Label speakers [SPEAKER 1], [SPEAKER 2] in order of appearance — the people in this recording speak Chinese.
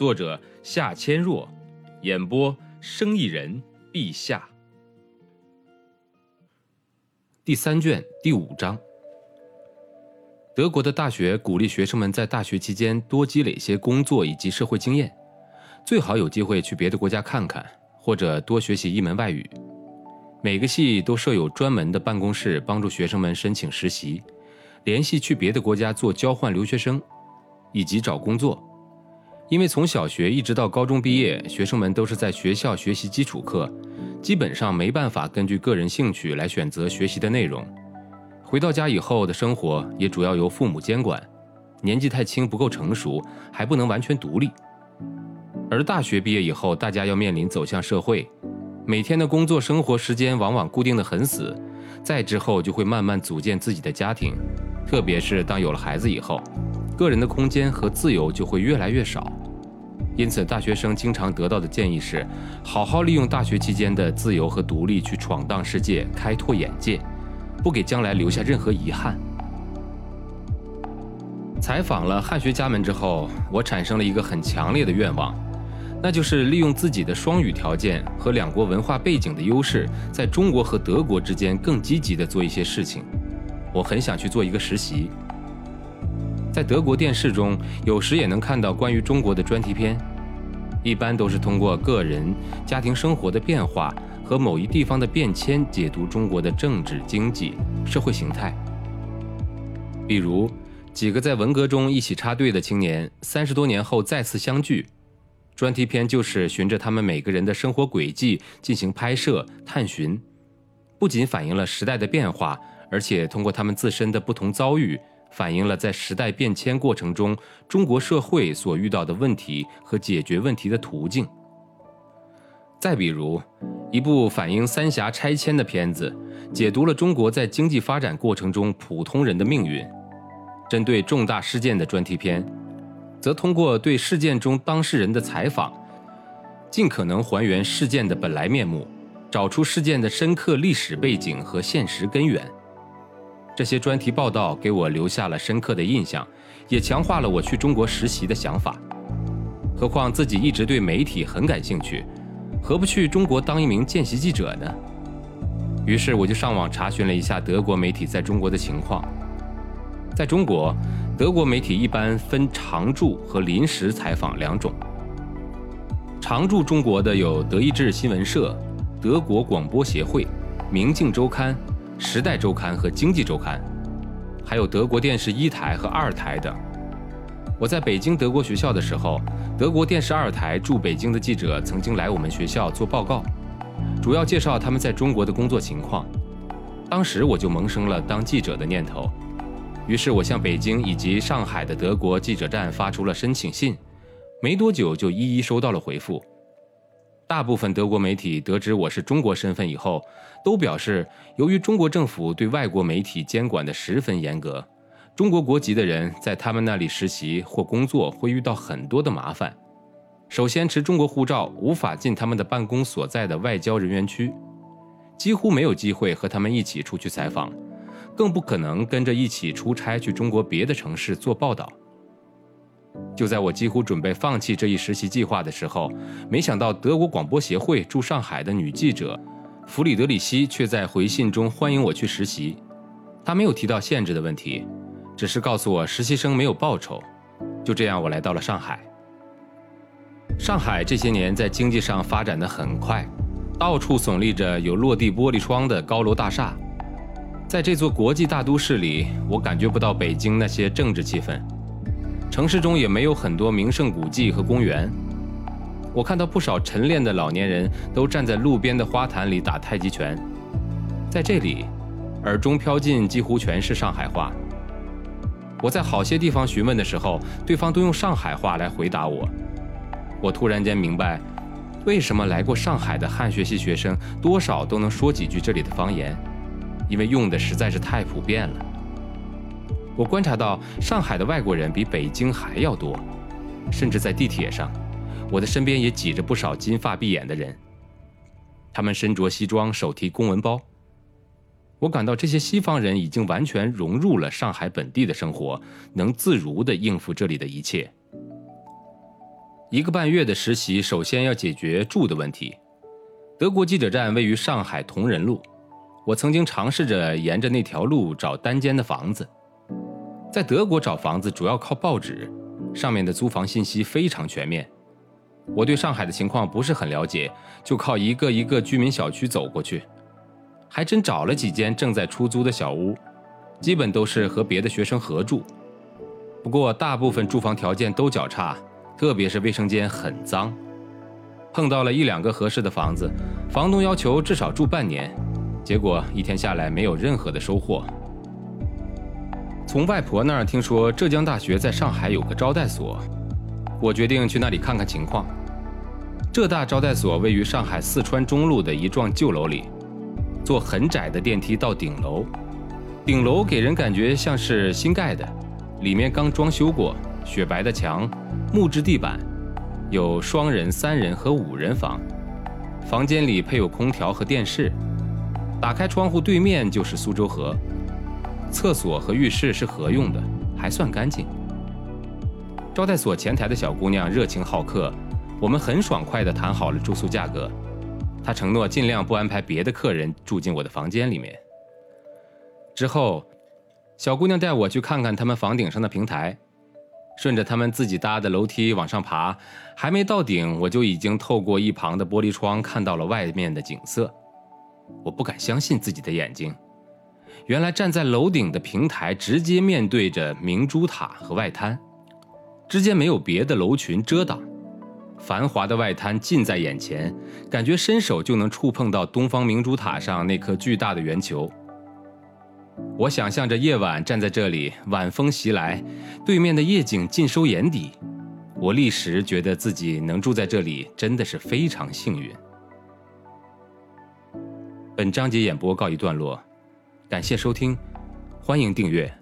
[SPEAKER 1] 作者夏千若，演播生意人陛下。第三卷第五章。德国的大学鼓励学生们在大学期间多积累一些工作以及社会经验，最好有机会去别的国家看看，或者多学习一门外语。每个系都设有专门的办公室，帮助学生们申请实习，联系去别的国家做交换留学生，以及找工作。因为从小学一直到高中毕业，学生们都是在学校学习基础课，基本上没办法根据个人兴趣来选择学习的内容。回到家以后的生活也主要由父母监管，年纪太轻不够成熟，还不能完全独立。而大学毕业以后，大家要面临走向社会，每天的工作生活时间往往固定的很死，再之后就会慢慢组建自己的家庭，特别是当有了孩子以后，个人的空间和自由就会越来越少。因此，大学生经常得到的建议是：好好利用大学期间的自由和独立去闯荡世界、开拓眼界，不给将来留下任何遗憾。采访了汉学家们之后，我产生了一个很强烈的愿望，那就是利用自己的双语条件和两国文化背景的优势，在中国和德国之间更积极地做一些事情。我很想去做一个实习。在德国电视中，有时也能看到关于中国的专题片，一般都是通过个人家庭生活的变化和某一地方的变迁，解读中国的政治、经济、社会形态。比如，几个在文革中一起插队的青年，三十多年后再次相聚，专题片就是循着他们每个人的生活轨迹进行拍摄探寻，不仅反映了时代的变化，而且通过他们自身的不同遭遇。反映了在时代变迁过程中中国社会所遇到的问题和解决问题的途径。再比如，一部反映三峡拆迁的片子，解读了中国在经济发展过程中普通人的命运；针对重大事件的专题片，则通过对事件中当事人的采访，尽可能还原事件的本来面目，找出事件的深刻历史背景和现实根源。这些专题报道给我留下了深刻的印象，也强化了我去中国实习的想法。何况自己一直对媒体很感兴趣，何不去中国当一名见习记者呢？于是我就上网查询了一下德国媒体在中国的情况。在中国，德国媒体一般分常驻和临时采访两种。常驻中国的有德意志新闻社、德国广播协会、明镜周刊。《时代周刊》和《经济周刊》，还有德国电视一台和二台等。我在北京德国学校的时候，德国电视二台驻北京的记者曾经来我们学校做报告，主要介绍他们在中国的工作情况。当时我就萌生了当记者的念头，于是我向北京以及上海的德国记者站发出了申请信，没多久就一一收到了回复。大部分德国媒体得知我是中国身份以后，都表示，由于中国政府对外国媒体监管的十分严格，中国国籍的人在他们那里实习或工作会遇到很多的麻烦。首先，持中国护照无法进他们的办公所在的外交人员区，几乎没有机会和他们一起出去采访，更不可能跟着一起出差去中国别的城市做报道。就在我几乎准备放弃这一实习计划的时候，没想到德国广播协会驻上海的女记者弗里德里希却在回信中欢迎我去实习。她没有提到限制的问题，只是告诉我实习生没有报酬。就这样，我来到了上海。上海这些年在经济上发展的很快，到处耸立着有落地玻璃窗的高楼大厦。在这座国际大都市里，我感觉不到北京那些政治气氛。城市中也没有很多名胜古迹和公园。我看到不少晨练的老年人都站在路边的花坛里打太极拳。在这里，耳中飘进几乎全是上海话。我在好些地方询问的时候，对方都用上海话来回答我。我突然间明白，为什么来过上海的汉学系学生多少都能说几句这里的方言，因为用的实在是太普遍了。我观察到上海的外国人比北京还要多，甚至在地铁上，我的身边也挤着不少金发碧眼的人。他们身着西装，手提公文包。我感到这些西方人已经完全融入了上海本地的生活，能自如地应付这里的一切。一个半月的实习，首先要解决住的问题。德国记者站位于上海同仁路，我曾经尝试着沿着那条路找单间的房子。在德国找房子主要靠报纸，上面的租房信息非常全面。我对上海的情况不是很了解，就靠一个一个居民小区走过去，还真找了几间正在出租的小屋，基本都是和别的学生合住。不过大部分住房条件都较差，特别是卫生间很脏。碰到了一两个合适的房子，房东要求至少住半年，结果一天下来没有任何的收获。从外婆那儿听说浙江大学在上海有个招待所，我决定去那里看看情况。浙大招待所位于上海四川中路的一幢旧楼里，坐很窄的电梯到顶楼。顶楼给人感觉像是新盖的，里面刚装修过，雪白的墙，木质地板，有双人、三人和五人房，房间里配有空调和电视，打开窗户对面就是苏州河。厕所和浴室是合用的，还算干净。招待所前台的小姑娘热情好客，我们很爽快地谈好了住宿价格。她承诺尽量不安排别的客人住进我的房间里面。之后，小姑娘带我去看看他们房顶上的平台，顺着他们自己搭的楼梯往上爬，还没到顶，我就已经透过一旁的玻璃窗看到了外面的景色。我不敢相信自己的眼睛。原来站在楼顶的平台，直接面对着明珠塔和外滩，之间没有别的楼群遮挡，繁华的外滩近在眼前，感觉伸手就能触碰到东方明珠塔上那颗巨大的圆球。我想象着夜晚站在这里，晚风袭来，对面的夜景尽收眼底，我立时觉得自己能住在这里真的是非常幸运。本章节演播告一段落。感谢收听，欢迎订阅。